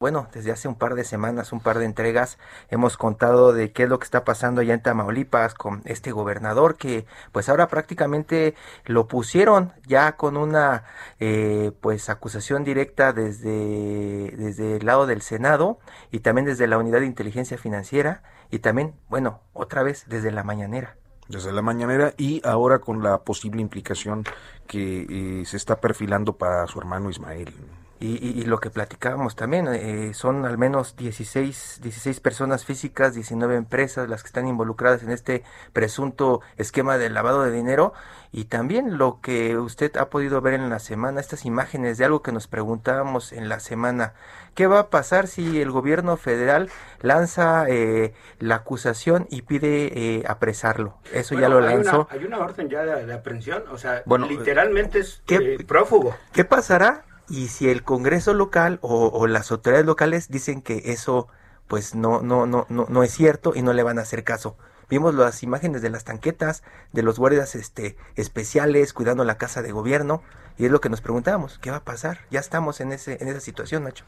Bueno, desde hace un par de semanas, un par de entregas, hemos contado de qué es lo que está pasando allá en Tamaulipas con este gobernador que pues ahora prácticamente lo pusieron ya con una eh, pues acusación directa desde, desde el lado del Senado y también desde la Unidad de Inteligencia Financiera y también, bueno, otra vez desde la mañanera desde la mañanera y ahora con la posible implicación que eh, se está perfilando para su hermano Ismael. Y, lo que platicábamos también, eh, son al menos 16, 16 personas físicas, 19 empresas las que están involucradas en este presunto esquema de lavado de dinero y también lo que usted ha podido ver en la semana, estas imágenes de algo que nos preguntábamos en la semana. ¿Qué va a pasar si el gobierno federal lanza eh, la acusación y pide eh, apresarlo? Eso ya lo lanzó. Hay una, orden ya de, aprehensión, o sea, literalmente es prófugo. ¿Qué pasará y si el Congreso local o, las autoridades locales dicen que eso pues no, no, no, no, no es cierto y no le van a hacer caso. Vimos las imágenes de las tanquetas, de los guardias este, especiales cuidando la casa de gobierno, y es lo que nos preguntábamos, ¿qué va a pasar? Ya estamos en, ese, en esa situación, Nacho.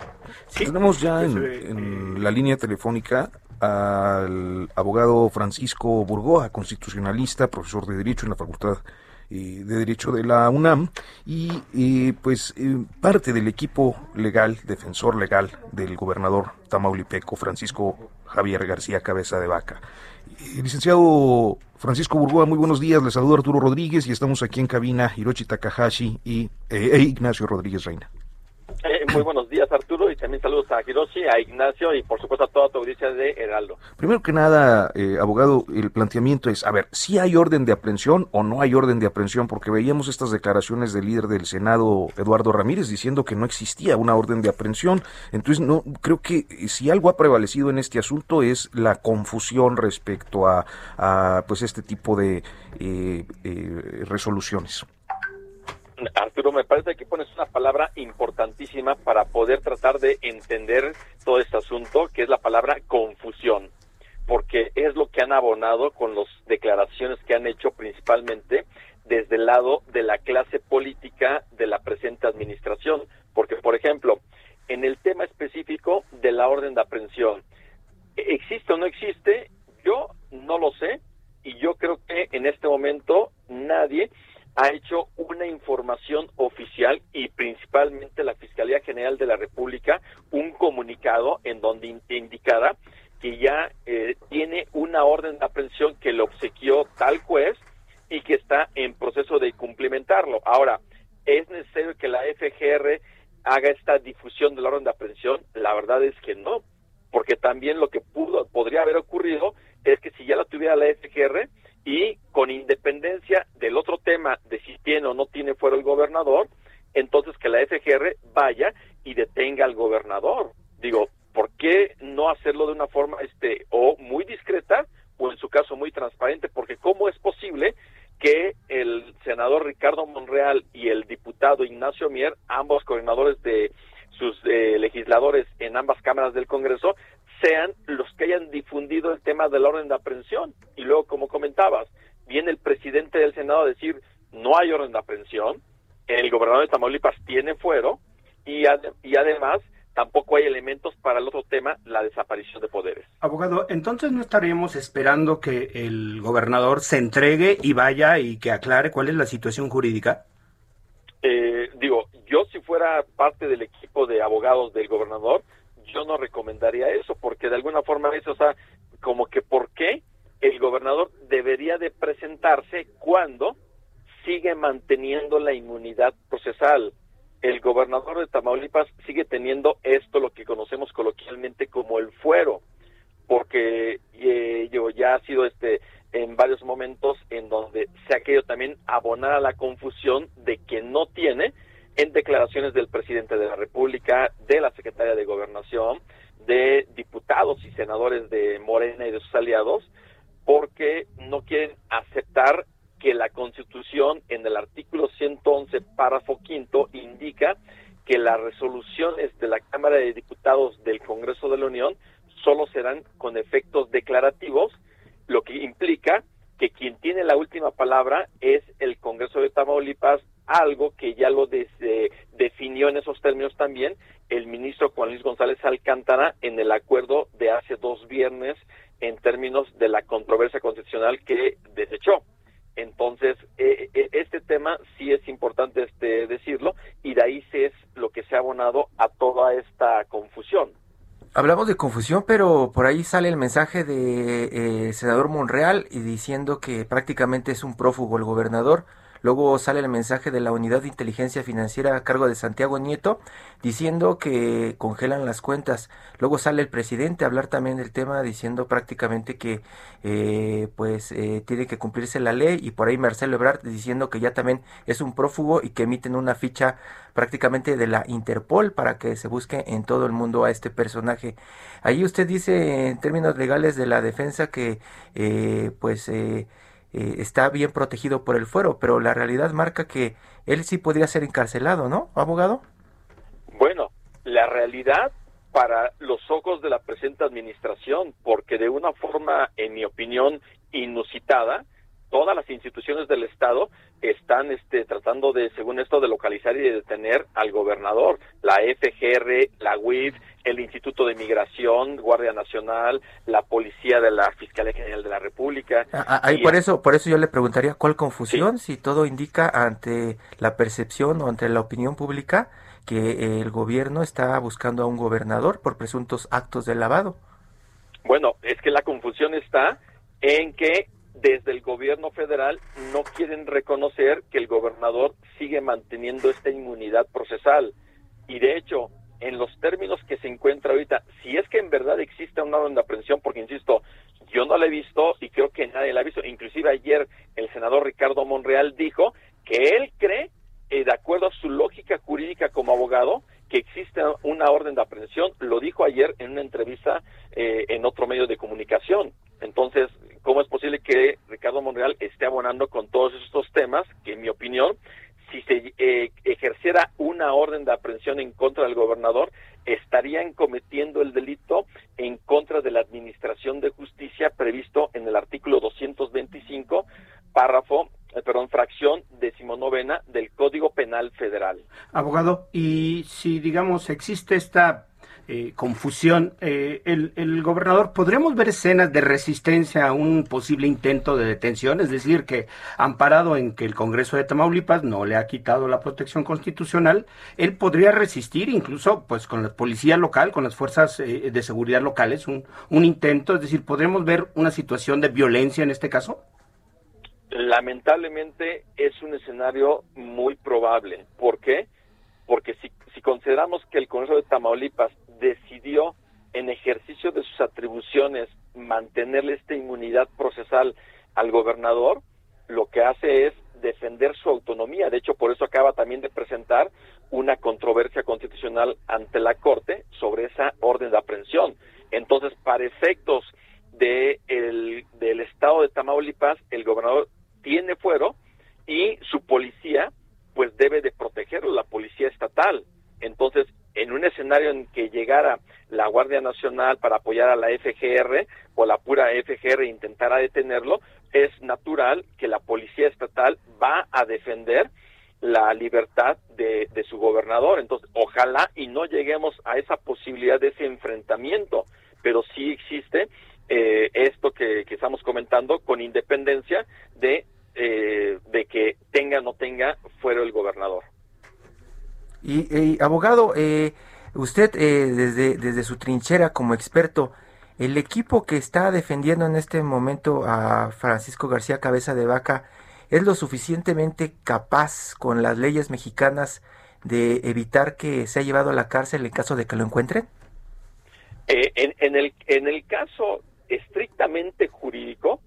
Sí, Tenemos ya en, en, la línea telefónica al abogado Francisco Burgoa, constitucionalista, profesor de Derecho en la Facultad de Derecho de la UNAM y pues eh, parte del equipo legal, defensor legal del gobernador tamaulipeco Francisco Javier García Cabeza de Vaca. Eh, licenciado Francisco Burgoa, muy buenos días, le saludo Arturo Rodríguez y estamos aquí en cabina Hiroshi Takahashi y, eh, e Ignacio Rodríguez Reina. Eh, muy buenos días, Arturo, y también saludos a Hiroshi, a Ignacio y por supuesto a toda tu audiencia de Heraldo. Primero que nada, eh, abogado, el planteamiento es, a ver, si hay orden de aprehensión o no hay orden de aprehensión, porque veíamos estas declaraciones del líder del Senado, Eduardo Ramírez, diciendo que no existía una orden de aprehensión. Entonces, no creo que si algo ha prevalecido en este asunto es la confusión respecto a, pues este tipo de eh, resoluciones. Me parece que pones una palabra importantísima para poder tratar de entender todo este asunto, que es la palabra confusión, porque es lo que han abonado con las declaraciones que han hecho principalmente desde el lado de la clase política de la presente administración, porque, por ejemplo, en el tema específico de la orden de aprehensión, ¿existe o no existe? Yo no lo sé y yo creo que en este momento nadie ha hecho una información oficial y principalmente la Fiscalía General de la República un comunicado en donde indicara que ya eh, tiene una orden de aprehensión que le obsequió tal juez y que está en proceso de cumplimentarlo. Ahora, ¿es necesario que la FGR haga esta difusión de la orden de aprehensión? La verdad es que no, porque también lo que pudo, podría haber ocurrido es que si ya la tuviera la FGR, y con independencia del otro tema de si tiene o no tiene fuera el gobernador, entonces que la FGR vaya y detenga al gobernador. Digo, ¿por qué no hacerlo de una forma este o muy discreta o en su caso muy transparente? Porque cómo es posible que el senador Ricardo Monreal y el diputado Ignacio Mier, ambos coordinadores de sus eh, legisladores en ambas cámaras del Congreso, sean los que hayan difundido el tema de la orden de aprehensión. Y luego, como comentabas, viene el presidente del Senado a decir, no hay orden de aprehensión, el gobernador de Tamaulipas tiene fuero y, y además tampoco hay elementos para el otro tema, la desaparición de poderes. Abogado, entonces no estaríamos esperando que el gobernador se entregue y vaya y que aclare cuál es la situación jurídica? Eh, digo, yo si fuera parte del equipo de abogados del gobernador, yo no recomendaría eso, porque de alguna forma eso, o sea, como que por qué el gobernador debería de presentarse cuando sigue manteniendo la inmunidad procesal. El gobernador de Tamaulipas sigue teniendo esto, lo que conocemos coloquialmente como el fuero, porque eh, yo ya ha sido este en varios momentos en donde se ha querido también abonar a la confusión de que no tiene en declaraciones del presidente de la República, de la secretaria de Gobernación, de diputados y senadores de Morena y de sus aliados, porque no quieren aceptar que la Constitución en el artículo 111, párrafo quinto, indica que las resoluciones de la Cámara de Diputados del Congreso de la Unión solo serán con efectos declarativos, lo que implica que quien tiene la última palabra es el Congreso de Tamaulipas, algo que ya lo definió en esos términos también el ministro Juan Luis González Alcántara en el acuerdo de hace dos viernes en términos de la controversia constitucional que desechó. Es importante este, decirlo y de ahí es lo que se ha abonado a toda esta confusión. Hablamos de confusión, pero por ahí sale el mensaje de eh, senador Monreal y diciendo que prácticamente es un prófugo el gobernador. Luego sale el mensaje de la Unidad de Inteligencia Financiera a cargo de Santiago Nieto diciendo que congelan las cuentas. Luego sale el presidente a hablar también del tema diciendo prácticamente que eh, pues eh, tiene que cumplirse la ley y por ahí Marcelo Ebrard diciendo que ya también es un prófugo y que emiten una ficha prácticamente de la Interpol para que se busque en todo el mundo a este personaje. Ahí usted dice en términos legales de la defensa que eh, pues eh, eh, está bien protegido por el fuero, pero la realidad marca que él sí podría ser encarcelado, ¿no, abogado? Bueno, la realidad para los ojos de la presente administración, porque de una forma, en mi opinión, inusitada, todas las instituciones del Estado están este, tratando de, según esto, de localizar y de detener al gobernador. La FGR, la UIF, el Instituto de Migración, Guardia Nacional, la Policía de la Fiscalía General de la República. Ah, ah, ahí por eso, por eso yo le preguntaría cuál confusión, si todo indica ante la percepción o ante la opinión pública que el gobierno está buscando a un gobernador por presuntos actos de lavado. Bueno, es que la confusión está en que desde el gobierno federal no quieren reconocer que el gobernador sigue manteniendo esta inmunidad procesal. Y de hecho, en los términos que se encuentra ahorita, si es que en verdad existe una orden de aprehensión, porque insisto, yo no la he visto y creo que nadie la ha visto, inclusive ayer el senador Ricardo Monreal dijo que él cree, eh, de acuerdo a su lógica jurídica como abogado, que existe una orden de aprehensión, lo dijo ayer en una entrevista eh, en otro medio de comunicación. Entonces, ¿cómo es posible que Ricardo Monreal esté abonando con todos estos temas que, en mi opinión, si se eh, ejerciera una orden de aprehensión en contra del gobernador, estarían cometiendo el delito en contra de la Administración de Justicia previsto en el artículo 225, párrafo, eh, perdón, fracción decimonovena del Código Penal Federal. Abogado, y si, digamos, existe esta eh, confusión. Eh, el, gobernador, ¿podremos ver escenas de resistencia a un posible intento de detención? Es decir, que amparado en que el Congreso de Tamaulipas no le ha quitado la protección constitucional, él podría resistir incluso pues con la policía local, con las fuerzas eh, de seguridad locales, un, un intento. Es decir, ¿podremos ver una situación de violencia en este caso? Lamentablemente es un escenario muy probable. ¿Por qué? Porque si, si consideramos que el Congreso de Tamaulipas decidió en ejercicio de sus atribuciones mantenerle esta inmunidad procesal al gobernador, lo que hace es defender su autonomía. De hecho, por eso acaba también de presentar una controversia constitucional ante la Corte sobre esa orden de aprehensión. Entonces, para efectos de el, del estado de Tamaulipas, el gobernador tiene fuero y su policía, pues debe de protegerlo, la policía estatal. Entonces, en un escenario en que llegara la Guardia Nacional para apoyar a la FGR o la pura FGR e intentara detenerlo, es natural que la Policía Estatal va a defender la libertad de, su gobernador. Entonces, ojalá y no lleguemos a esa posibilidad de ese enfrentamiento, pero sí existe eh, esto que, estamos comentando con independencia de, eh, de que tenga o no tenga fuera el gobernador. Y, abogado, eh, usted eh, desde, desde su trinchera como experto, el equipo que está defendiendo en este momento a Francisco García Cabeza de Vaca es lo suficientemente capaz con las leyes mexicanas de evitar que sea llevado a la cárcel en caso de que lo encuentren? Eh, en, el, en el caso estrictamente jurídico,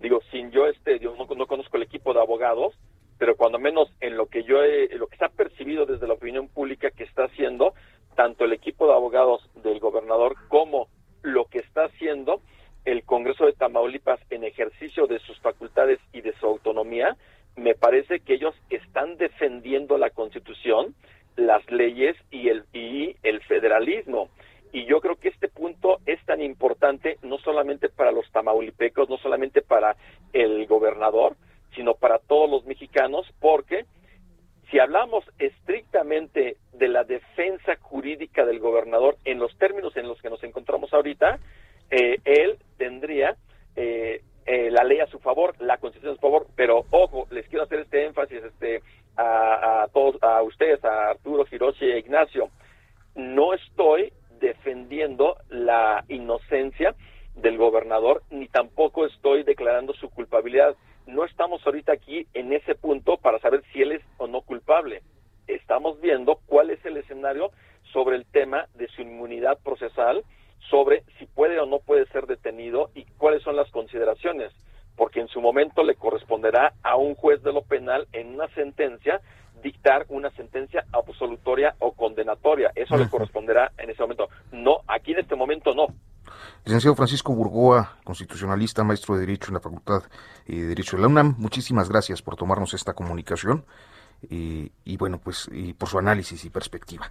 digo, sin yo este, no, no conozco el equipo de abogados, pero cuando menos en lo que yo he, lo que está percibido desde la opinión pública que está haciendo tanto el equipo de abogados del gobernador como lo que está haciendo el Congreso de Tamaulipas en ejercicio de sus facultades y de su autonomía, me parece que ellos están defendiendo la Constitución, las leyes y el y el federalismo. Y yo creo que este punto es tan importante no solamente para los tamaulipecos, no solamente para el gobernador, sino para todos los mexicanos, porque si hablamos estrictamente de la defensa jurídica del gobernador en los términos en los que nos encontramos ahorita, eh, él tendría eh, eh, la ley a su favor, la constitución a su favor, pero ojo, les quiero hacer este énfasis este, a, a todos, a ustedes, a Arturo, Hiroshi e Ignacio, no estoy defendiendo la inocencia del gobernador, ni tampoco estoy declarando su culpabilidad. No estamos ahorita aquí en ese punto para saber si él es o no culpable. Estamos viendo cuál es el escenario sobre el tema de su inmunidad procesal, sobre si puede o no puede ser detenido y cuáles son las consideraciones, porque en su momento le corresponderá a un juez de lo penal en una sentencia dictar una sentencia absolutoria o condenatoria. Eso le corresponderá en ese momento. No, aquí en este momento no. Licenciado Francisco Burgoa, constitucionalista, maestro de Derecho en la Facultad de Derecho de la UNAM, muchísimas gracias por tomarnos esta comunicación y, y bueno, pues y por su análisis y perspectiva.